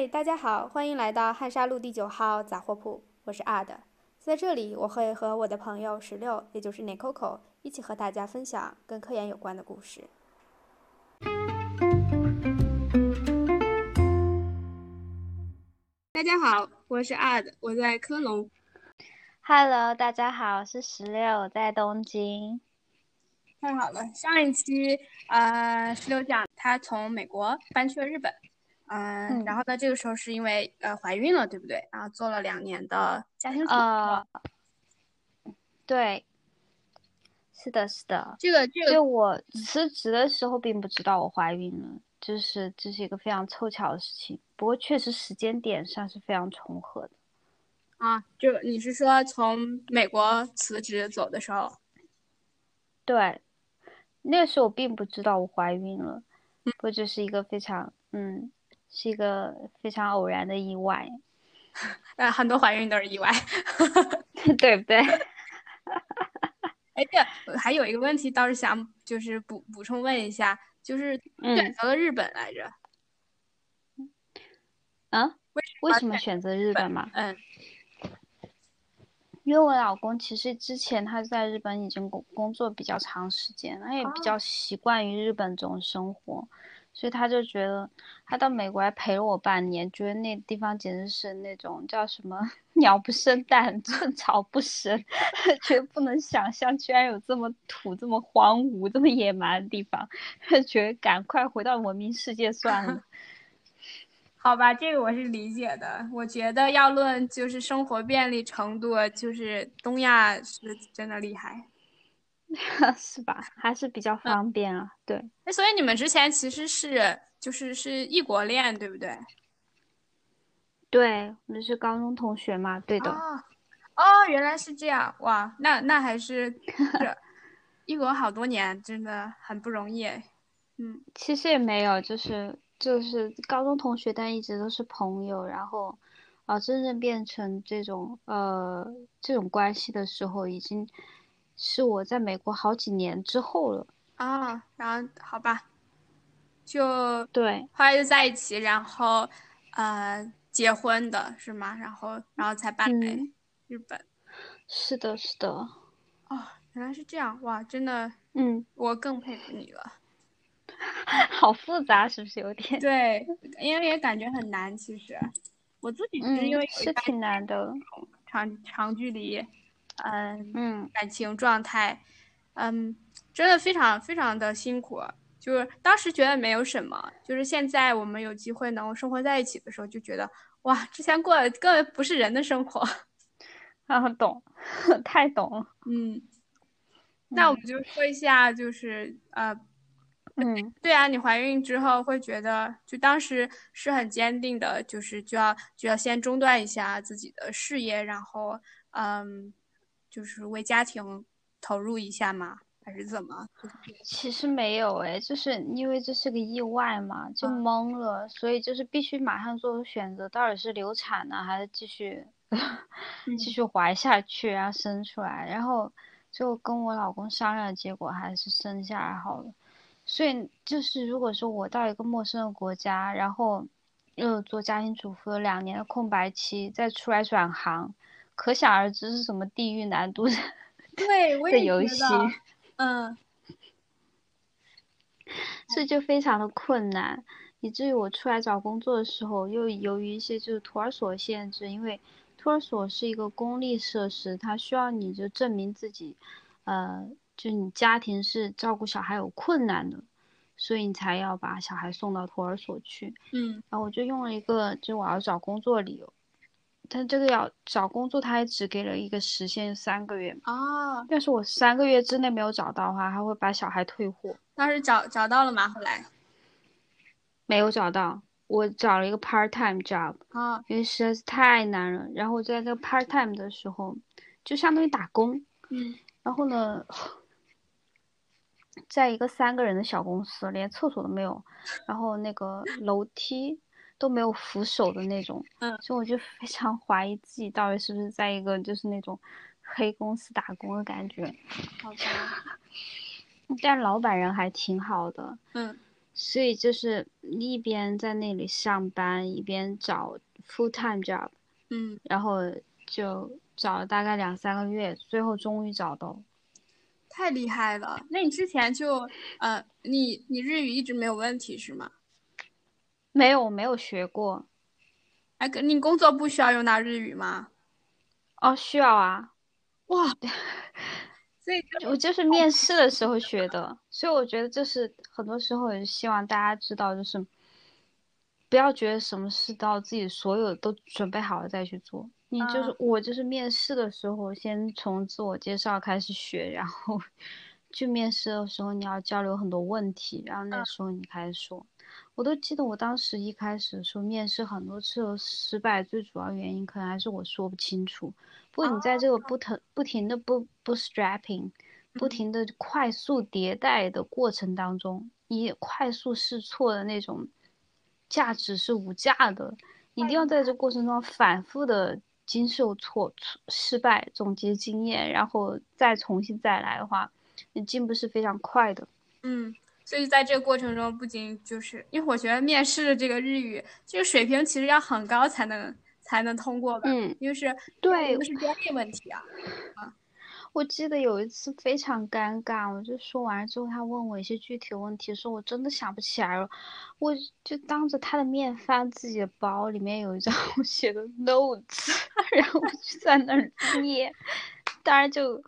嗨，大家好，欢迎来到汉沙路第九号杂货铺，我是阿的，在这里我会和我的朋友石榴，也就是 Nicoco，一起和大家分享跟科研有关的故事。大家好，我是阿的，我在科隆。Hello，大家好，我是石榴，我在东京。太好了，上一期呃石榴讲他从美国搬去了日本，呃、嗯然后呢这个时候是因为呃怀孕了，对不对？然后做了两年的家庭主妇。呃，对，是的，是的。这个这就个我辞职的时候并不知道我怀孕了，就是这是一个非常凑巧的事情。不过确实时间点上是非常重合的。啊，就你是说从美国辞职走的时候？对，那个时候我并不知道我怀孕了，不过就是一个非常嗯，是一个非常偶然的意外，呃，很多怀孕都是意外。对不对？哎，这还有一个问题倒是想就是补补充问一下，就是选嗯择了日本来着？啊，为为什么选择日本嘛？嗯因为我老公其实之前他在日本已经工工作比较长时间，他也比较习惯于日本这种生活，所以他就觉得他到美国来陪了我半年，觉得那地方简直是那种叫什么 鸟不生蛋，寸草不生，觉得不能想象居然有这么土、这么荒芜、这么野蛮的地方，觉得赶快回到文明世界算了。好吧，这个我是理解的。我觉得要论就是生活便利程度，就是东亚是真的厉害。是吧？还是比较方便啊，对。哎，所以你们之前其实是就是是异国恋，对不对？对，我们是高中同学嘛，对的。哦哦，原来是这样，哇，那那还是是异国好多年，真的很不容易哎。嗯，其实也没有，就是就是高中同学，但一直都是朋友。然后，啊、真正变成这种呃这种关系的时候，已经是我在美国好几年之后了。啊，然后好吧，就对，后来就在一起，然后呃结婚的是吗？然后然后才搬来嗯日本。是的，是的，哦，原来是这样，哇，真的，嗯，我更佩服你了。好复杂，是不是有点？对，因为也感觉很难，其实我自己是因为嗯，是挺难的。长长距离，嗯，嗯感情状态，嗯，真的非常非常的辛苦。就是当时觉得没有什么，就是现在我们有机会能生活在一起的时候，就觉得哇，之前过的根本不是人的生活。啊，懂，太懂了。嗯，那我们就说一下，就是呃，嗯对啊，你怀孕之后会觉得，就当时是很坚定的，就是就要就要先中断一下自己的事业，然后嗯，就是为家庭投入一下吗？还是怎么？其实没有诶，就是因为这是个意外嘛，就嗯懵了，所以就是必须马上做出选择，到底是流产呢，还是继续 继续怀下去，然后生出来，然后就跟我老公商量，结果还是生下来好了。所以就是如果说我到一个陌生的国家，然后又做家庭主妇有两年的空白期，再出来转行，可想而知是什么地狱难度的 对，我的也觉游戏。嗯 这就非常的困难，以至于我出来找工作的时候，又由于一些就是托儿所限制，因为托儿所是一个公立设施，它需要你就证明自己，呃，就你家庭是照顾小孩有困难的，所以你才要把小孩送到托儿所去。嗯然后我就用了一个就我要找工作理由，但这个要找工作，他也只给了一个时限三个月，哦，要是我三个月之内没有找到的话，他会把小孩退货。当时找找到了吗？后来没有找到，我找了一个 part time job，啊，因为实在是太难了。然后我在这个 part time 的时候，就相当于打工。嗯然后呢，在一个三个人的小公司，连厕所都没有，然后那个楼梯都没有扶手的那种，嗯所以我就非常怀疑自己到底是不是在一个就是那种黑公司打工的感觉。但老板人还挺好的，嗯所以就是一边在那里上班，一边找 full time job，嗯，然后就找了大概两三个月，最后终于找到。太厉害了！那你之前就呃，你你日语一直没有问题是吗？没有，我没有学过。哎，你工作不需要用到日语吗？哦，需要啊。哇，所以 我就是面试的时候学的，所以我觉得就是很多时候也是希望大家知道，就是不要觉得什么事都要自己所有都准备好了再去做。你就是我就是面试的时候，先从自我介绍开始学，然后 去面试的时候你要交流很多问题，然后那时候你开始说。我都记得我当时一开始说面试很多次都失败，最主要原因可能还是我说不清楚。不过你在这个不停不停的不不 strapping，不停的快速迭代的过程当中，你快速试错的那种价值是无价的。一定要在这过程中反复的经受挫失败，总结经验，然后再重新再来的话，你进步是非常快的。嗯。所以在这个过程中，不仅就是因为我觉得面试的这个日语这个水平其实要很高才能才能通过吧，嗯，因为是对，是专业问题啊。啊，我记得有一次非常尴尬，我就说完了之后，他问我一些具体的问题，说我真的想不起来了，我就当着他的面翻自己的包，里面有一张 我写的 notes，然后我就在那儿 捏，当然就。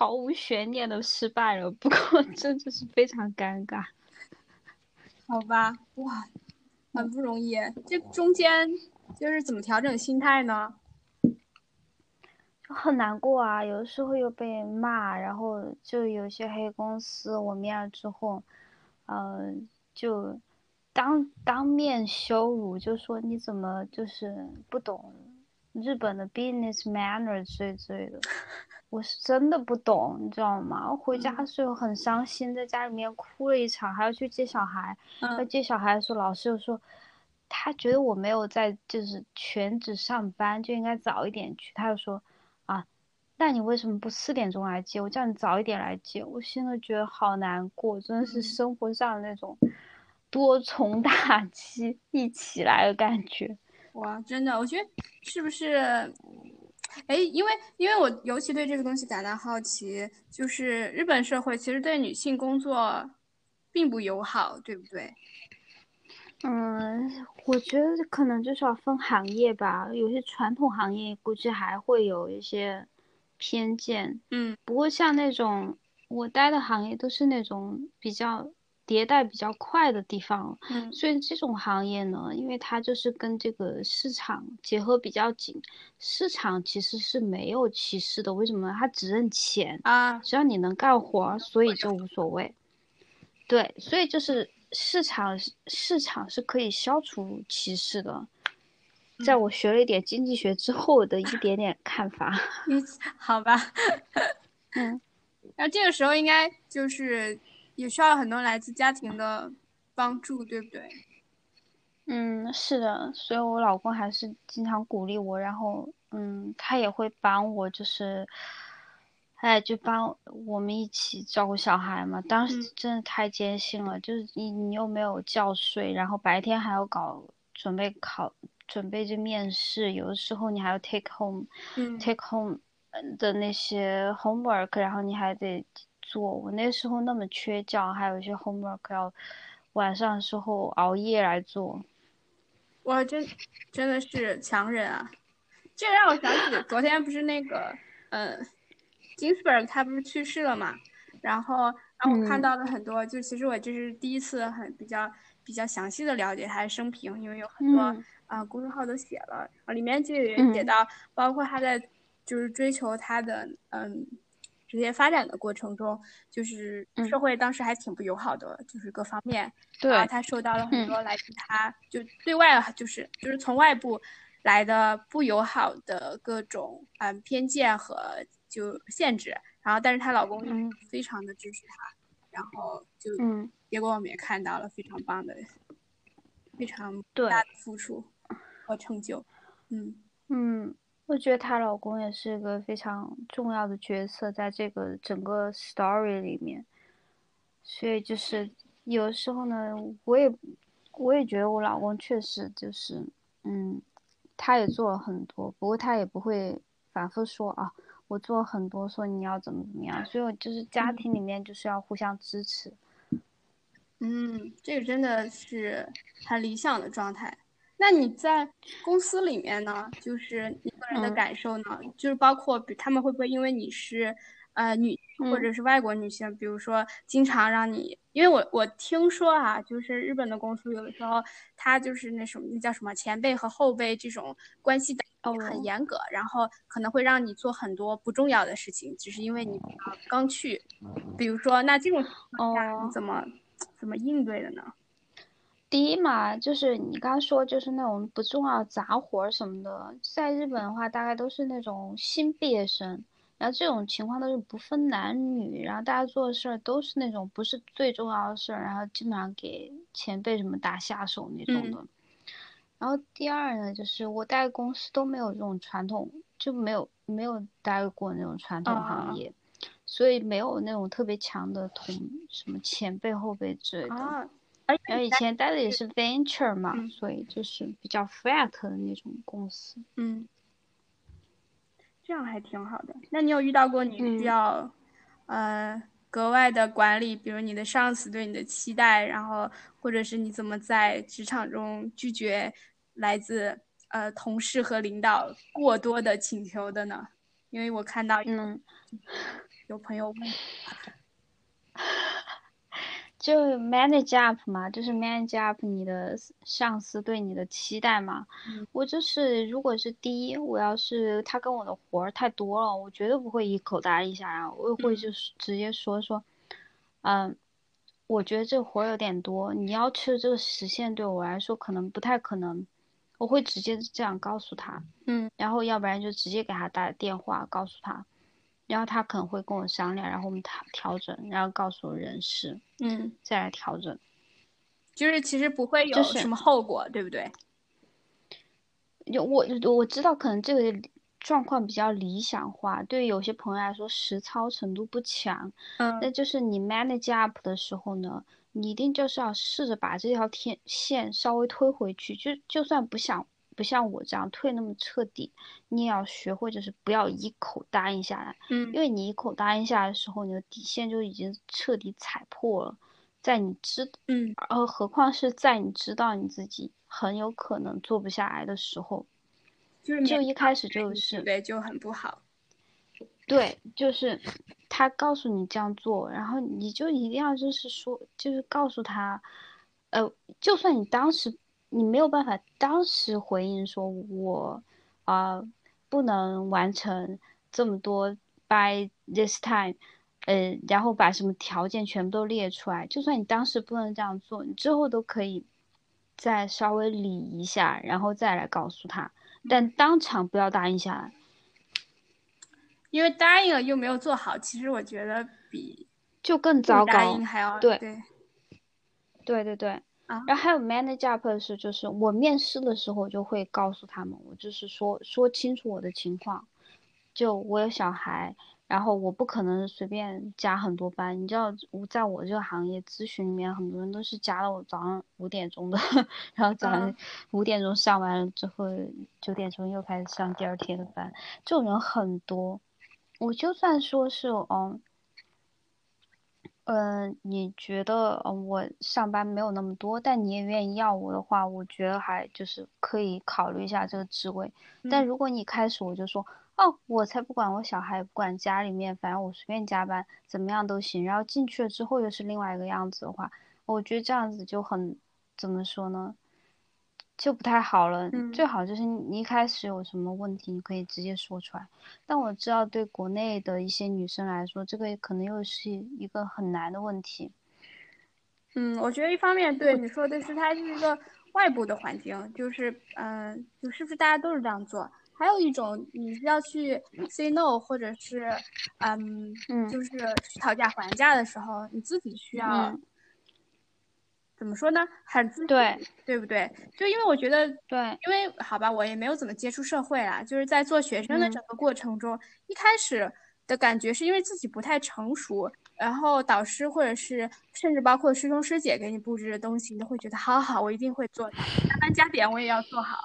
毫无悬念的失败了，不过真的是非常尴尬。好吧，哇，很不容易。这中间就是怎么调整心态呢？就很难过啊，有的时候又被骂，然后就有些黑公司我面了之后，呃，就当当面羞辱，就说你怎么就是不懂日本的 business manner 之类之类的。我是真的不懂，你知道吗？我回家的时候很伤心，在家里面哭了一场，还要去接小孩。要接小孩的时候，老师又说，他觉得我没有在就是全职上班，就应该早一点去。他又说，啊，那你为什么不四点钟来接？我叫你早一点来接。我现在觉得好难过，真的是生活上那种多重打击一起来的感觉。哇，真的，我觉得是不是？哎，因为因为我尤其对这个东西感到好奇，就是日本社会其实对女性工作并不友好，对不对？嗯，我觉得可能就是要分行业吧，有些传统行业估计还会有一些偏见。嗯，不过像那种我待的行业都是那种比较。迭代比较快的地方，嗯，所以这种行业呢，因为它就是跟这个市场结合比较紧，市场其实是没有歧视的。为什么？它只认钱啊，只要你能干活，所以就无所谓。对，所以就是市场市场是可以消除歧视的。在我学了一点经济学之后的一点点看法。嗯，好吧。嗯，那这个时候应该就是。也需要很多来自家庭的帮助，对不对？嗯，是的，所以我老公还是经常鼓励我，然后，嗯，他也会帮我，就是，哎，就帮我们一起照顾小孩嘛。当时真的太艰辛了，就是你你又没有觉睡，然后白天还要搞准备考准备这面试，有的时候你还要 take home，take home 的那些 homework，然后你还得。做我那时候那么缺觉，还有一些 homework 要晚上的时候熬夜来做。哇，真真的是强人啊！这让我想起昨天不是那个，嗯，金斯伯格他不是去世了嘛？然后，让我看到了很多，就其实我这是第一次很比较比较详细的了解他的生平，因为有很多啊公众号都写了，里面就有写到，包括他在就是追求他的嗯。职业发展的过程中，就是社会当时还挺不友好的，就是各方面，然后他受到了很多来自他就对外就是就是从外部来的不友好的各种嗯偏见和就限制，然后但是她老公非常的支持她，然后就结果我们也看到了非常棒的，非常大的付出和成就，嗯。嗯。我觉得她老公也是个非常重要的角色，在这个整个 story 里面，所以就是有时候呢，我也我也觉得我老公确实就是，嗯，他也做了很多，不过他也不会反复说啊，我做了很多，说你要怎么怎么样，所以就是家庭里面就是要互相支持。嗯，这个真的是很理想的状态。那你在公司里面呢？就是你个人的感受呢？就是包括比他们会不会因为你是呃女或者是外国女性，比如说经常让你，因为我我听说啊，就是日本的公司有的时候他就是那什么那叫什么前辈和后辈这种关系的很严格，然后可能会让你做很多不重要的事情，只是因为你刚去。比如说，那这种情况下你怎么？怎么应对的呢？第一嘛，就是你刚刚说，就是那种不重要杂活什么的，在日本的话，大概都是那种新毕业生，然后这种情况都是不分男女，然后大家做的事儿都是那种不是最重要的事儿，然后基本上给前辈什么打下手那种的。然后第二呢，就是我待公司都没有这种传统，就没有没有待过那种传统行业。所以没有那种特别强的同什么前辈后辈之类的，而且以前待的也是 venture 嘛，所以就是比较 flat 的那种公司。嗯，这样还挺好的。那你有遇到过你需要呃格外的管理，比如你的上司对你的期待，然后或者是你怎么在职场中拒绝来自呃同事和领导过多的请求的呢？因为我看到嗯。有朋友问，就 manage up 嘛，就是 manage up 你的上司对你的期待嘛。我就是，如果是第一，我要是他跟我的活儿太多了，我绝对不会一口答应下来，我会就是直接说说，嗯，我觉得这活儿有点多，你要求这个实现对我来说可能不太可能，我会直接这样告诉他。嗯，然后要不然就直接给他打电话告诉他。然后他可能会跟我商量，然后我们调调整，然后告诉人事，嗯，再来调整。就是其实不会有什么后果，对不对？有我我知道，可能这个状况比较理想化，对于有些朋友来说实操程度不强。嗯，那就是你 manage up 的时候呢，你一定就是要试着把这条天线稍微推回去，就就算不想。不像我这样退那么彻底，你也要学会，就是不要一口答应下来。嗯，因为你一口答应下来的时候，你的底线就已经彻底踩破了。在你知，嗯，呃，何况是在你知道你自己很有可能做不下来的时候，就是就一开始就是对，就很不好。对，就是他告诉你这样做，然后你就一定要就是说，就是告诉他，呃，就算你当时。你没有办法当时回应说，我啊不能完成这么多 by this time，呃，然后把什么条件全部都列出来。就算你当时不能这样做，你之后都可以再稍微理一下，然后再来告诉他。但当场不要答应下来，因为答应了又没有做好，其实我觉得比就更糟糕。答应还要对对对对对。然后还有 manage up 的是，就是我面试的时候就会告诉他们，我就是说说清楚我的情况，就我有小孩，然后我不可能随便加很多班。你知道，我在我这个行业咨询里面，很多人都是加到我早上五点钟的，然后早上五点钟上完了之后，九点钟又开始上第二天的班，这种人很多。我就算说是嗯。嗯，你觉得嗯我上班没有那么多，但你也愿意要我的话，我觉得还就是可以考虑一下这个职位。但如果你开始我就说，哦，我才不管我小孩，不管家里面，反正我随便加班，怎么样都行。然后进去了之后又是另外一个样子的话，我觉得这样子就很怎么说呢？就不太好了，最好就是你一开始有什么问题，你可以直接说出来。但我知道对国内的一些女生来说，这个可能又是一个很难的问题。嗯，我觉得一方面对你说的是，它是一个外部的环境，就是嗯，就是不是大家都是这样做？还有一种，你要去 say no，或者是嗯，就是讨价还价的时候，你自己需要。怎么说呢？很自对，对不对？就因为我觉得，对，因为好吧，我也没有怎么接触社会啊。就是在做学生的整个过程中，一开始的感觉是因为自己不太成熟，然后导师或者是甚至包括师兄师姐给你布置的东西，你都会觉得好好，我一定会做到，加班加点我也要做好。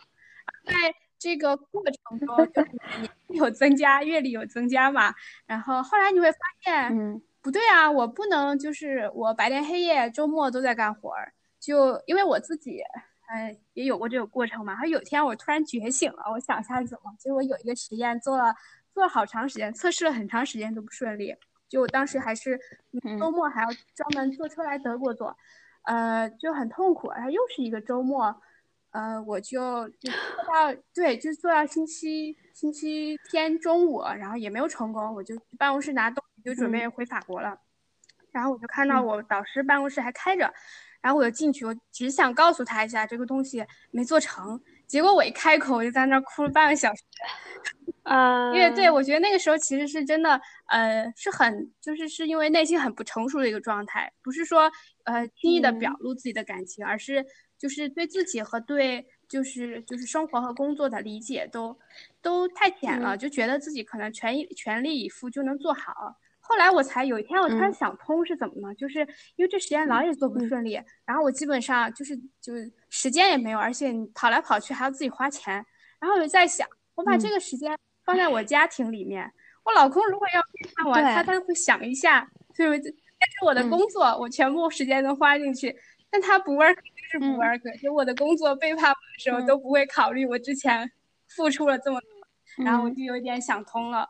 在这个过程中，就是年龄有增加，阅历有增加嘛。然后后来你会发现，嗯，不对啊，我不能就是我白天黑夜周末都在干活儿，就因为我自己，哎，也有过这个过程嘛。然后有天我突然觉醒了，我想一下怎么，就是我有一个实验做了做了好长时间，测试了很长时间都不顺利。就我当时还是周末还要专门坐车来德国做，呃，就很痛苦。然后又是一个周末，呃，我就就做到对，就做到星期星期天中午，然后也没有成功，我就去办公室拿东西，就准备回法国了。然后我就看到我导师办公室还开着，然后我就进去，我只想告诉他一下这个东西没做成。结果我一开口，我就在那哭了半个小时。啊，因为对我觉得那个时候其实是真的，呃，是很就是是因为内心很不成熟的一个状态，不是说呃轻易的表露自己的感情，而是就是对自己和对就是就是生活和工作的理解都都太浅了，就觉得自己可能全以全力以赴就能做好。后来我才有一天我突然想通是怎么呢？就是因为这实验老也做不顺利，然后我基本上就是就时间也没有，而且你跑来跑去还要自己花钱，然后我就在想，我把这个时间。放在我家庭里面，我老公如果要看我，他他会想一下，对不对？但是我的工作，我全部时间都花进去，但他不 work 就是不 work，就我的工作背叛我的时候都不会考虑我之前付出了这么多，然后我就有点想通了。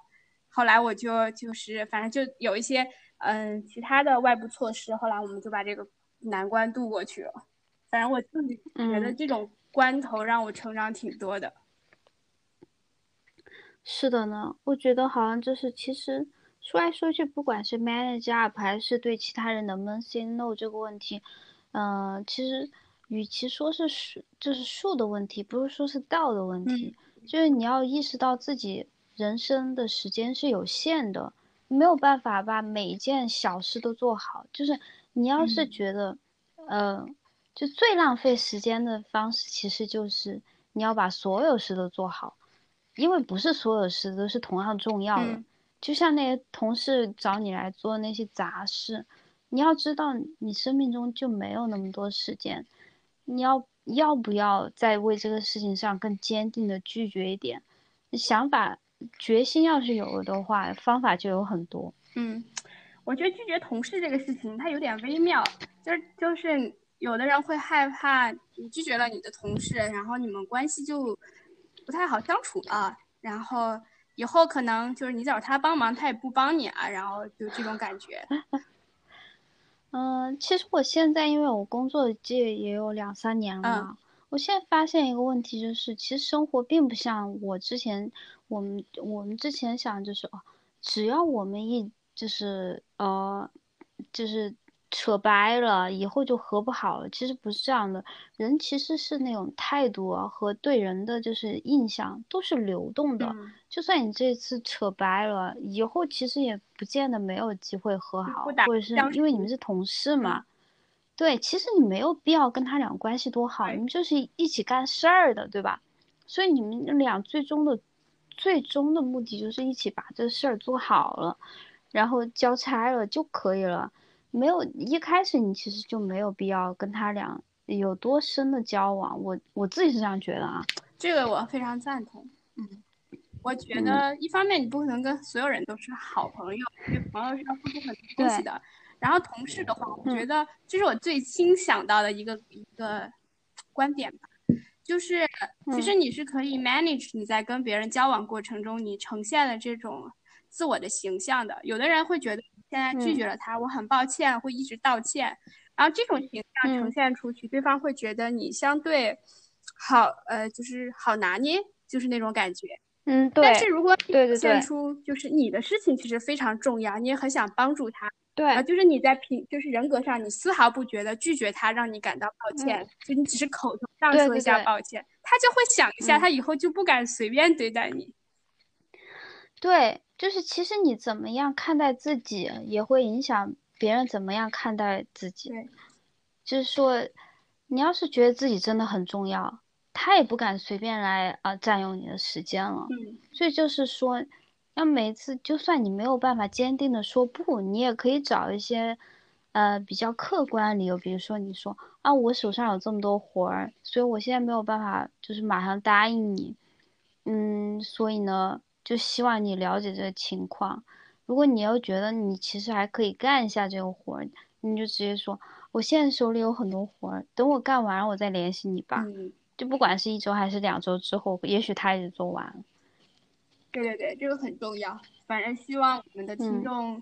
后来我就就是反正就有一些嗯其他的外部措施，后来我们就把这个难关度过去了。反正我自己觉得这种关头让我成长挺多的。是的呢，我觉得好像就是其实说来说去，不管是 manage up 还是对其他人能不能 say no 这个问题，嗯，其实与其说是数，就是数的问题，不是说是道的问题，就是你要意识到自己人生的时间是有限的，没有办法把每一件小事都做好。就是你要是觉得，呃，就最浪费时间的方式，其实就是你要把所有事都做好。因为不是所有事都是同样重要的，就像那些同事找你来做那些杂事，你要知道你生命中就没有那么多时间，你要要不要再为这个事情上更坚定的拒绝一点？想法决心要是有了的话，方法就有很多。嗯，我觉得拒绝同事这个事情它有点微妙，就是就是有的人会害怕你拒绝了你的同事，然后你们关系就。不太好相处了，然后以后可能就是你找他帮忙，他也不帮你啊，然后就这种感觉。嗯，其实我现在因为我工作这也有两三年了，我现在发现一个问题就是，其实生活并不像我之前，我们我们之前想就是哦，只要我们一就是呃，就是。扯掰了以后就和不好了，其实不是这样的。人其实是那种态度啊和对人的就是印象都是流动的。就算你这次扯掰了，以后其实也不见得没有机会和好，或者是因为你们是同事嘛。对，其实你没有必要跟他俩关系多好，你们就是一起干事儿的，对吧？所以你们俩最终的最终的目的就是一起把这事儿做好了，然后交差了就可以了。没有一开始你其实就没有必要跟他俩有多深的交往，我我自己是这样觉得啊。这个我非常赞同。嗯，我觉得一方面你不可能跟所有人都是好朋友，因为朋友是要付出很多东西的。然后同事的话，我觉得这是我最新想到的一个一个观点吧，就是其实你是可以 manage 你在跟别人交往过程中你呈现的这种自我的形象的。有的人会觉得。现在拒绝了他，我很抱歉，会一直道歉。然后这种形象呈现出去，对方会觉得你相对好，呃，就是好拿捏，就是那种感觉。嗯，对。但是如果表现出就是你的事情其实非常重要，你也很想帮助他。对。就是你在品，就是人格上，你丝毫不觉得拒绝他让你感到抱歉，就你只是口头上说一下抱歉，他就会想一下，他以后就不敢随便对待你。对。就是其实你怎么样看待自己，也会影响别人怎么样看待自己。就是说，你要是觉得自己真的很重要，他也不敢随便来啊占用你的时间了。嗯。所以就是说，要每次就算你没有办法坚定的说不，你也可以找一些，呃，比较客观的理由，比如说你说啊，我手上有这么多活儿，所以我现在没有办法，就是马上答应你，嗯，所以呢，就希望你了解这个情况。如果你又觉得你其实还可以干一下这个活儿，你就直接说，我现在手里有很多活儿，等我干完我再联系你吧。就不管是一周还是两周之后，也许他已经做完了。对对对，这个很重要。反正希望我们的听众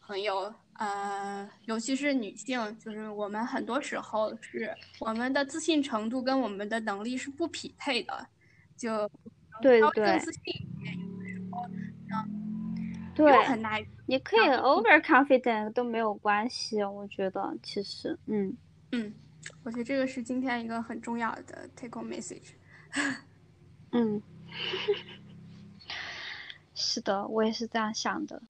朋友，呃，尤其是女性，就是我们很多时候是我们的自信程度跟我们的能力是不匹配的，就对对更自信一点，有的时候对，很难。你可以 over confident 都没有关系，我觉得其实，嗯嗯。我觉得这个是今天一个很重要的 take home message。嗯，是的，我也是这样想的。